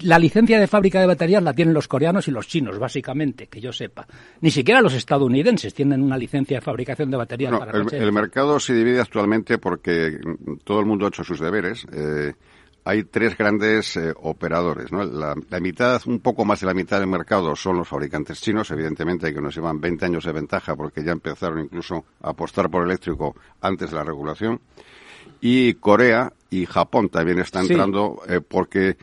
la licencia de fábrica de baterías la tienen los coreanos y los chinos, básicamente, que yo sepa. Ni siquiera los estadounidenses tienen una licencia de fabricación de baterías para el, el, mercado se divide actualmente porque todo el mundo ha hecho sus deberes. Eh, hay tres grandes eh, operadores. ¿no? La, mitad, un poco más de la mitad del mercado son los fabricantes chinos, evidentemente que nos llevan 20 años de ventaja porque ya empezaron incluso a apostar por eléctrico antes de la regulación. Y Corea y Japón también están entrando eh, porque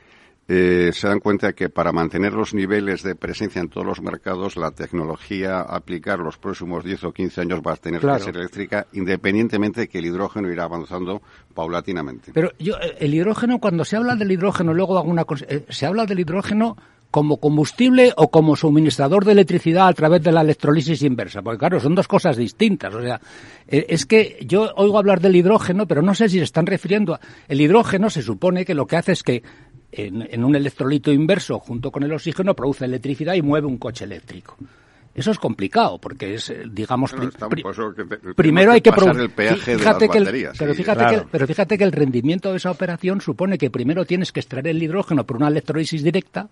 eh, se dan cuenta que para mantener los niveles de presencia en todos los mercados, la tecnología a aplicar los próximos 10 o 15 años va a tener que ser eléctrica, independientemente de que el hidrógeno irá avanzando paulatinamente. Pero yo, eh, el hidrógeno, cuando se habla del hidrógeno, luego alguna eh, se habla del hidrógeno como combustible o como suministrador de electricidad a través de la electrolisis inversa, porque claro, son dos cosas distintas. O sea, es que yo oigo hablar del hidrógeno, pero no sé si se están refiriendo a... El hidrógeno se supone que lo que hace es que en, un electrolito inverso junto con el oxígeno produce electricidad y mueve un coche eléctrico. Eso es complicado porque es, eh, digamos, primero hay que el peaje fíjate que pero fíjate que pero fíjate que el rendimiento de esa operación supone que primero tienes que extraer el hidrógeno por una electrolisis directa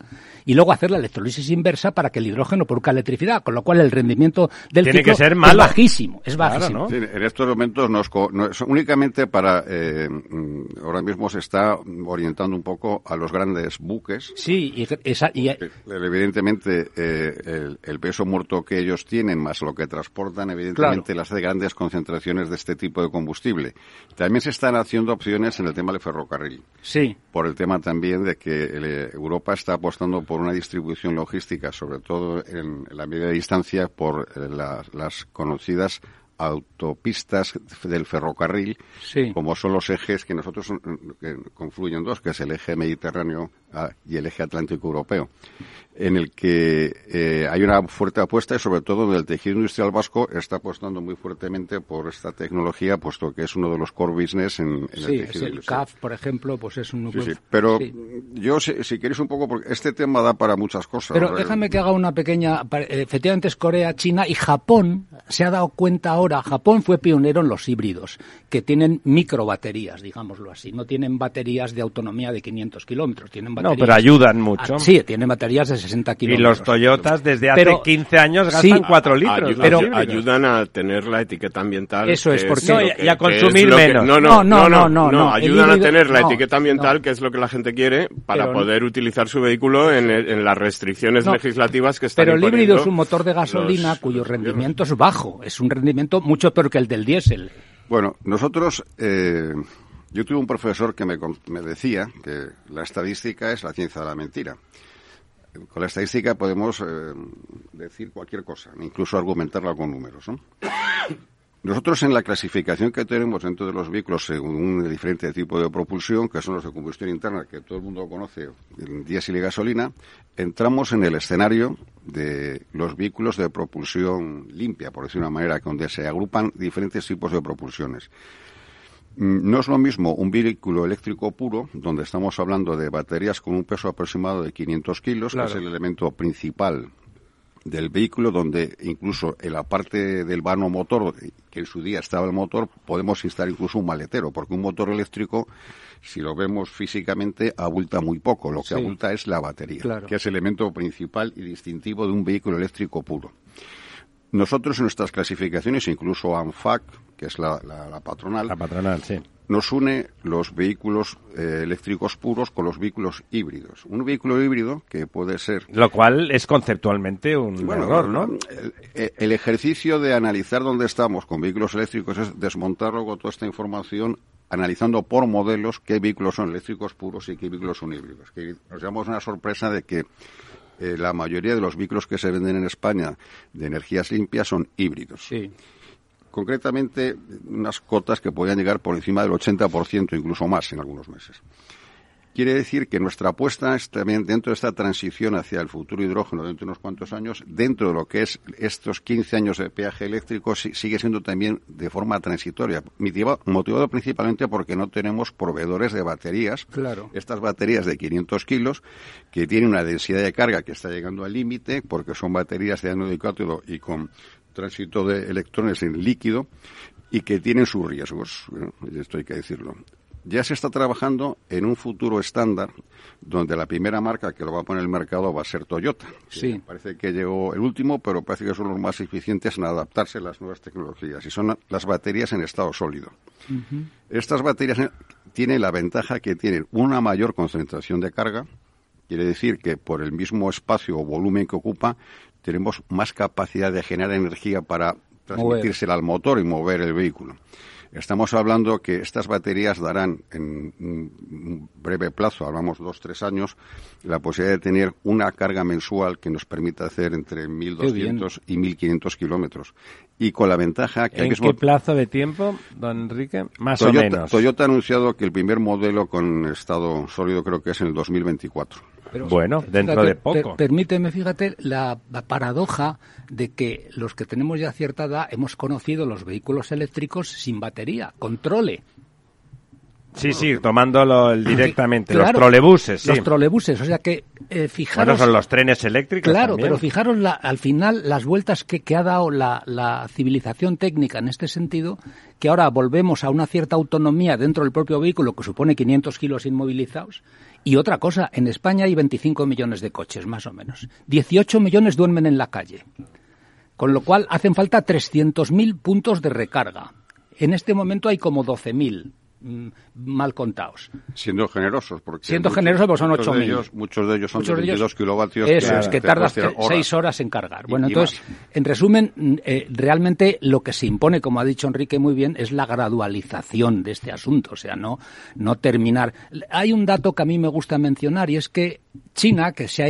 y luego hacer la electrolisis inversa para que el hidrógeno produzca electricidad, con lo cual el rendimiento del Tiene ciclo que ser es bajísimo, es bajísimo. en estos momentos nos, únicamente para eh, mm, ahora mismo se está orientando un poco a los grandes buques. Sí, y, evidentemente eh, el, el peso muerto que ellos tienen, más lo que transportan, evidentemente las de grandes concentraciones de este tipo de combustible. También se están haciendo opciones en el tema del ferrocarril. Sí. Por el tema también de que eh, Europa está apostando por una distribución logística, sobre todo en la media distancia, por eh, las conocidas autopistas del ferrocarril, como son los ejes que nosotros que confluyen dos, que es el eje mediterráneo ah, y el eje atlántico europeo en el que eh, hay una fuerte apuesta y sobre todo en el tejido industrial vasco está apostando muy fuertemente por esta tecnología, puesto que es uno de los core business en, el tejido el CAF, por ejemplo, pues es un... Sí, sí. Pero yo, si, si, queréis un poco, porque este tema da para muchas cosas. Pero déjame que haga una pequeña... Efectivamente es Corea, China y Japón. Se ha dado cuenta ahora, Japón fue pionero en los híbridos, que tienen microbaterías, digámoslo así. No tienen baterías de autonomía de 500 kilómetros, tienen baterías... No, pero ayudan mucho. Ah, sí, tienen baterías de y los Toyotas desde hace 15 años gastan 4 litros. pero ayudan a tener la etiqueta ambiental. Eso es, porque... y a consumir menos. no, no, no, no, no, ayudan a tener la etiqueta ambiental, que es lo que la gente quiere, para poder utilizar su vehículo en, las restriccionines legislativas que están Pero el híbrido es un motor de gasolina cuyo rendimiento es bajo. Es un rendimiento mucho peor que el del diésel. Bueno, nosotros... Eh, yo tuve un profesor que me, me, decía que la estadística es la ciencia de la mentira con la estadística podemos eh, decir cualquier cosa, incluso argumentarla con números. Nosotros en la clasificación que tenemos dentro de los vehículos según un diferente tipo de propulsión, que son los de combustión interna, que todo el mundo conoce, diésel y gasolina, entramos en el escenario de los vehículos de propulsión limpia, por decir una manera, donde se agrupan diferentes tipos de propulsiones. Mm, no es lo mismo un vehículo eléctrico puro, donde estamos hablando de baterías con un peso aproximado de 500 kilos, que es el elemento principal del vehículo, donde incluso en la parte del vano motor, que en su día estaba el motor, podemos instalar incluso un maletero, porque un motor eléctrico, si lo vemos físicamente, abulta muy poco. Lo que abulta es la batería, que es el elemento principal y distintivo de un vehículo eléctrico puro. Nosotros en nuestras clasificaciones, incluso ANFAC, que es la, patronal, la patronal sí. nos une los vehículos eh, eléctricos puros con los vehículos híbridos. Un vehículo híbrido que puede ser... Lo cual es conceptualmente un error, ¿no? El, el, ejercicio de analizar dónde estamos con vehículos eléctricos es desmontar luego toda esta información analizando por modelos qué vehículos son eléctricos puros y qué vehículos son híbridos. Que nos llevamos una sorpresa de que eh, la mayoría de los vehículos que se venden en España de energías limpias son híbridos. Sí. Concretamente, unas cotas que podrían llegar por encima del 80%, incluso más en algunos meses. Quiere decir que nuestra apuesta es también dentro de esta transición hacia el futuro hidrógeno dentro de unos cuantos años, dentro de lo que es estos 15 años de peaje eléctrico, sigue siendo también de forma transitoria, motivado principalmente porque no tenemos proveedores de baterías. Claro. Estas baterías de 500 kilos, que tienen una densidad de carga que está llegando al límite, porque son baterías de ánodo y cátodo y con tránsito de electrones en líquido, y que tienen sus riesgos, esto hay que decirlo. Ya se está trabajando en un futuro estándar donde la primera marca que lo va a poner en el mercado va a ser Toyota. Sí. Parece que llegó el último, pero parece que son los más eficientes en adaptarse a las nuevas tecnologías y son las baterías en estado sólido. Estas baterías eh, tienen la ventaja que tienen una mayor concentración de carga, quiere decir que por el mismo espacio o volumen que ocupa tenemos más capacidad de generar energía para transmitírsela al motor y mover el vehículo. Estamos hablando que estas baterías darán en un breve plazo, hablamos dos, tres años, la posibilidad de tener una carga mensual que nos permita hacer entre 1.200 y 1.500 kilómetros. Y con la ventaja que... ¿En qué plazo de tiempo, don Enrique? Más Toyota, o menos. Toyota ha anunciado que el primer modelo con estado sólido creo que es en el 2024. Bueno, dentro de poco. per- permíteme, fíjate, la, la paradoja de que los que tenemos ya cierta edad hemos conocido los vehículos eléctricos sin batería, controle. Sí, sí, tomándolo directamente. los trolebuses, sí. Los trolebuses, o sea que eh, fijaros... Bueno, son los trenes eléctricos Claro, también. pero fijaros la- al final las vueltas que, que ha dado la, la civilización técnica en este sentido, que ahora volvemos a una cierta autonomía dentro del propio vehículo que supone 500 kilos inmovilizados. Y otra cosa, en España hay 25 millones de coches, más o menos. 18 millones duermen en la calle. Con lo cual hacen falta 300.000 puntos de recarga. En este momento hay como 12.000 mm, mal contados. Siendo generosos, porque Siendo muchos- generosos, pues son muchos de 8.000. ellos- Muchos de ellos son Muchos de de ellos- 22 kilovatios. Eso es, te- que tardas puedes tirar tre- seis horas en cargar. Bueno, y entonces, en resumen, mm, eh, realmente lo que se impone, como ha dicho Enrique muy bien, es la gradualización de este asunto, o sea, no, no terminar. Hay un dato que a mí me gusta mencionar y es que China, que se ha,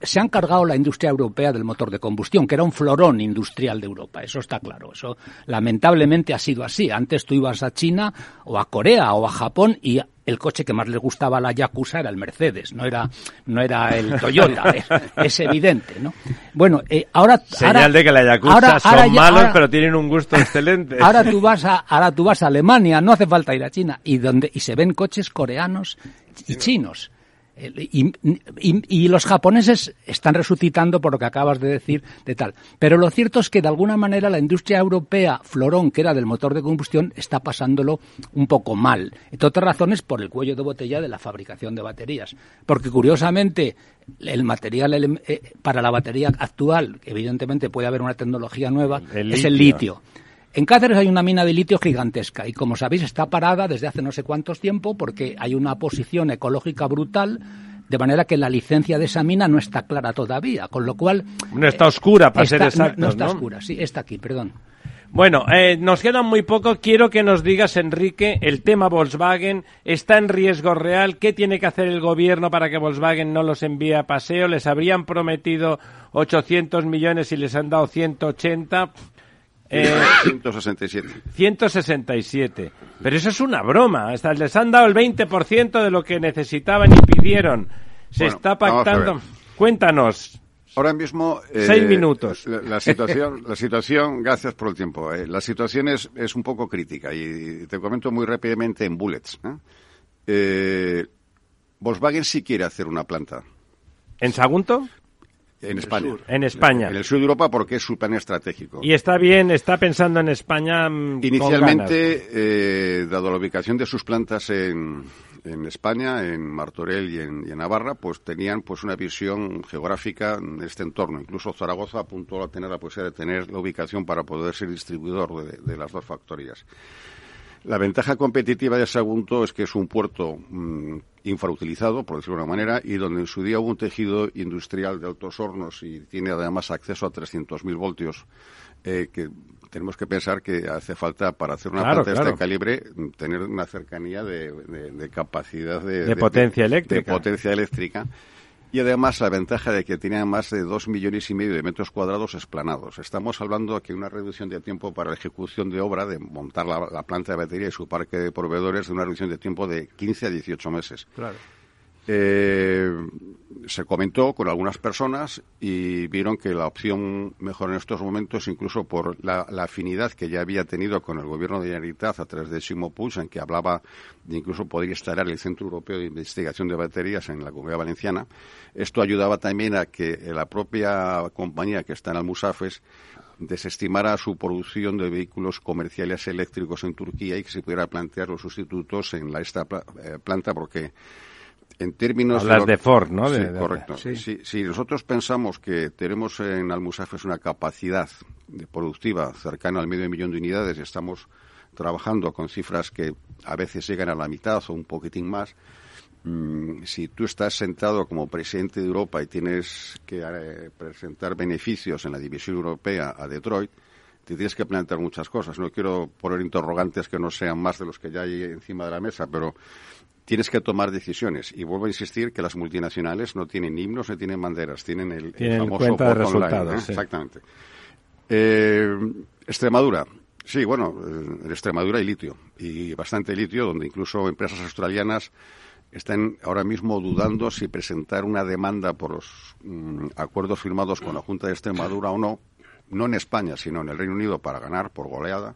se han cargado la industria europea del motor de combustión, que era un florón industrial de Europa, eso está claro. Eso lamentablemente ha sido así. Antes tú ibas a China o a Corea o a Japón y el coche que más les gustaba a la Yakuza era el Mercedes, no era, no era el Toyota, es, es evidente, ¿no? Bueno, eh, ahora... Señal ahora- de que la Yakuza ahora- son ahora malos, pero tienen un gusto excelente. Ahora tú vas a, ahora tú vas a Alemania, no hace falta ir a China, y donde y se ven coches coreanos y chinos. El- Y, y- y los japoneses están resucitando por lo que acabas de decir de tal. Pero lo cierto es que de alguna manera la industria europea, Florón, que era del motor de combustión, está pasándolo un poco mal. Entre otras razones por el cuello de botella de la fabricación de baterías. Porque curiosamente el material eh, para la batería actual, evidentemente puede haber una tecnología nueva, El es el litio. En Cáceres hay una mina de litio gigantesca y, como sabéis, está parada desde hace no sé cuántos tiempo porque hay una posición ecológica brutal, de manera que la licencia de esa mina no está clara todavía, con lo cual... No está oscura, para ser no- exactos, No, está ¿no? oscura, sí, está aquí, perdón. Bueno, eh, nos queda muy poco. Quiero que nos digas, Enrique, el tema Volkswagen está en riesgo real. ¿Qué tiene que hacer el gobierno para que Volkswagen no los envíe a paseo? Les habrían prometido 800 millones y les han dado 180. Eh, 167. 167. Pero eso es una broma. Hasta les han dado el 20% de lo que necesitaban y pidieron. Se Bueno, está pactando. Cuéntanos. Ahora mismo. eh, Seis minutos. La, la situación, la situación, gracias por el tiempo. eh, la situación es, es un poco crítica y te comento muy rápidamente en bullets. Volkswagen sí quiere hacer una planta. ¿En Sagunto? En España. En España. En el sur de Europa porque es su plan estratégico. Y está bien, está pensando en España. mm. Inicialmente, eh, dado la ubicación de sus plantas en, en España, en Martorell y en, y en Navarra, pues tenían pues una visión geográfica en este entorno. Incluso Zaragoza apuntó a tener la posibilidad de tener la ubicación para poder ser distribuidor de, de las dos factorías. La ventaja competitiva de Sagunto es que es un puerto mm, infrautilizado, por decirlo de una manera, y donde en su día hubo un tejido industrial de altos hornos y tiene además acceso a 300.000 voltios, eh, que tenemos que pensar que hace falta para hacer una Claro, planta de claro. este calibre mm, tener una cercanía de, de- de capacidad de, De potencia eléctrica. de potencia eléctrica. Y además la ventaja de que tenía más de dos millones y medio de metros cuadrados esplanados. Estamos hablando de que una reducción de tiempo para la ejecución de obra, de montar la, la planta de batería y su parque de proveedores, de una reducción de tiempo de 15 a 18 meses. Claro. Eh, se comentó con algunas personas y vieron que la opción mejor en estos momentos, incluso por la, afinidad que ya había tenido con el gobierno de Generalitat a través de Simo Puig, en que hablaba de incluso poder instalar el Centro Europeo de Investigación de Baterías en la Comunidad Valenciana. Esto ayudaba también a que la propia compañía que está en Almusafes desestimara su producción de vehículos comerciales eléctricos en Turquía y que se pudiera plantear los sustitutos en la, esta eh, planta porque en términos Hablas de, Ford, ¿no? Sí, correcto. Si, nosotros pensamos que tenemos en Almusafes una capacidad de productiva cercana al medio millón de unidades y estamos trabajando con cifras que a veces llegan a la mitad o un poquitín más, mm, si tú estás sentado como presidente de Europa y tienes que eh, presentar beneficios en la división europea a Detroit, te tienes que plantear muchas cosas. No quiero poner interrogantes que no sean más de los que ya hay encima de la mesa, pero tienes que tomar decisiones. Y vuelvo a insistir que las multinacionales no tienen himnos ni tienen banderas, tienen el, famoso cuenta de resultados. ¿eh? Exactamente. Eh, Extremadura. Sí, bueno, en Extremadura hay litio y bastante litio, donde incluso empresas australianas están ahora mismo dudando si presentar una demanda por los mm, acuerdos firmados con la Junta de Extremadura o no, no en España, sino en el Reino Unido para ganar por goleada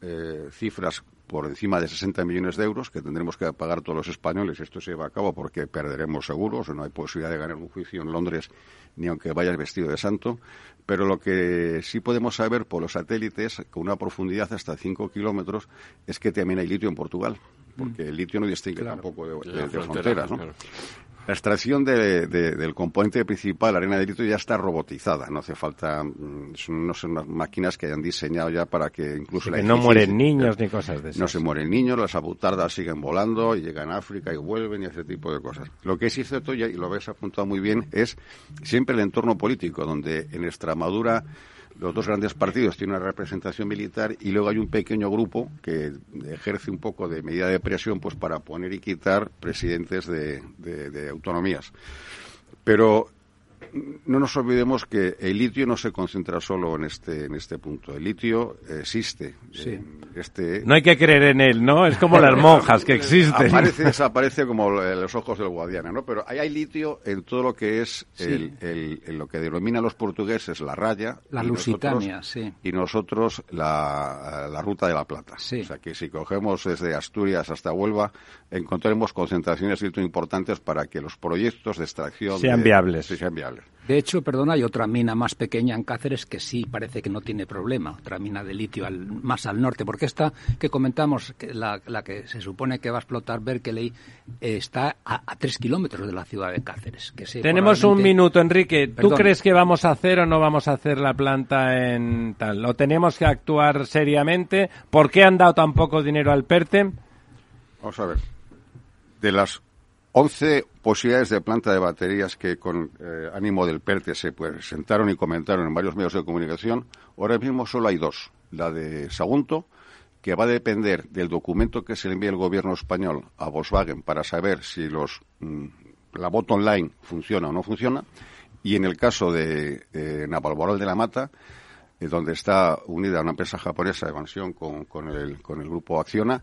eh, cifras por encima de 60 millones de euros que tendremos que pagar todos los españoles. Esto se lleva a cabo porque perderemos seguros, no hay posibilidad de ganar un juicio en Londres ni aunque vayas vestido de santo. Pero lo que sí podemos saber por los satélites, con una profundidad hasta 5 kilómetros, es que también hay litio en Portugal, porque el litio no distingue tampoco de, fronteras. ¿no? La extracción del componente principal, la arena de litio, ya está robotizada. No hace falta, mm, no son unas máquinas que hayan diseñado ya para que incluso que no mueren niños ni cosas de eso. No se mueren niños, las abutardas siguen volando y llegan a África y vuelven y ese tipo de cosas. Lo que es cierto, y lo habéis apuntado muy bien, es siempre el entorno político, donde en Extremadura los dos grandes partidos tienen una representación militar y luego hay un pequeño grupo que ejerce un poco de medida de presión pues para poner y quitar presidentes de, autonomías. Pero no nos olvidemos que el litio no se concentra solo en este en este punto. El litio existe. Este... No hay que creer en él, ¿no? Es como las monjas que existen. Aparece, desaparece como los ojos del Guadiana, ¿no? Pero hay, hay litio en todo lo que es el, lo que denominan los portugueses la raya. La Lusitania, sí. Y nosotros la, la ruta de la plata. O sea que si cogemos desde Asturias hasta Huelva, encontraremos concentraciones de litio importantes para que los proyectos de extracción sean viables. sean viables. De hecho, perdona, hay otra mina más pequeña en Cáceres que sí parece que no tiene problema, otra mina de litio más al norte, porque esta que comentamos, que la, que se supone que va a explotar Berkeley, está a, tres kilómetros de la ciudad de Cáceres. Que Tenemos un minuto, Enrique. ¿Tú crees que vamos a hacer o no vamos a hacer la planta en tal? ¿Lo tenemos que actuar seriamente? ¿Por qué han dado tan poco dinero al PERTE? Vamos a ver. De las 11 posibilidades de planta de baterías que con eh, ánimo del PERTE se presentaron y comentaron en varios medios de comunicación, ahora mismo solo hay dos. La de Sagunto, que va a depender del documento que se le envíe el gobierno español a Volkswagen para saber si los, mm, la bot online funciona o no funciona. Y en el caso de eh, Navalmoral de la Mata, eh, donde está unida una empresa japonesa de mansión con, el, con el grupo Acciona,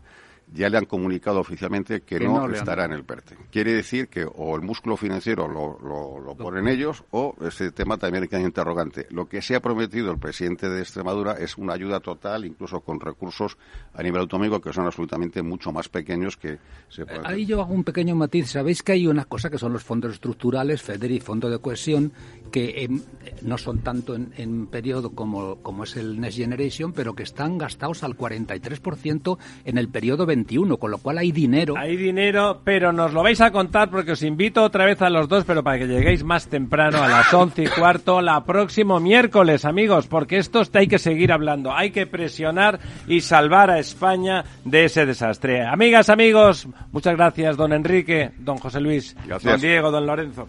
ya le han comunicado oficialmente que, no, estará en el PERTE. Quiere decir que o el músculo financiero lo, lo, ponen ellos o ese tema también hay interrogante. Lo que se ha prometido el presidente de Extremadura es una ayuda total, incluso con recursos a nivel autonómico que son absolutamente mucho más pequeños que se pueden Ahí yo hago un pequeño matiz. Sabéis que hay una cosa que son los fondos estructurales, FEDER y Fondo de Cohesión, que em, no son tanto en, en periodo como, como es el Next Generation, pero que están gastados al 43% en el periodo 21, con lo cual hay dinero. Hay dinero, pero nos lo vais a contar porque os invito otra vez a los dos, pero para que lleguéis más temprano a las once y cuarto, la próximo miércoles, amigos, porque esto hay que seguir hablando, hay que presionar y salvar a España de ese desastre. Amigas, amigos, muchas gracias, don Enrique, don José Luis, don Diego, don Lorenzo.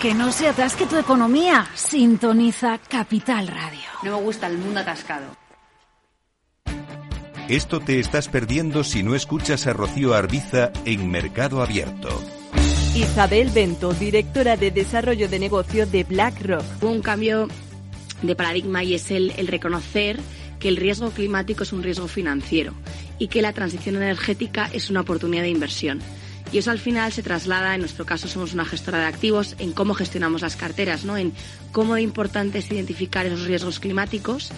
Que no se atasque tu economía. Sintoniza Capital Radio. No me gusta el mundo atascado. Esto te estás perdiendo si no escuchas a Rocío Arbiza en Mercado Abierto. Isabel Bento, directora de Desarrollo de Negocio de BlackRock. Hubo un cambio de paradigma y es el, el reconocer que el riesgo climático es un riesgo financiero y que la transición energética es una oportunidad de inversión. Y eso al final se traslada, en nuestro caso somos una gestora de activos, en cómo gestionamos las carteras, ¿no? en cómo de importante es identificar esos riesgos climáticos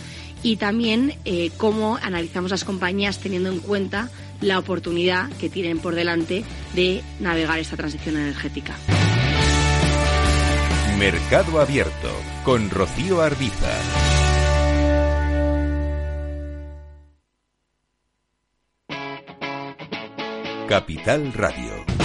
y también eh, cómo analizamos las compañías teniendo en cuenta la oportunidad que tienen por delante de navegar esta transición energética. Mercado Abierto con Rocío Arbiza. Capital Radio.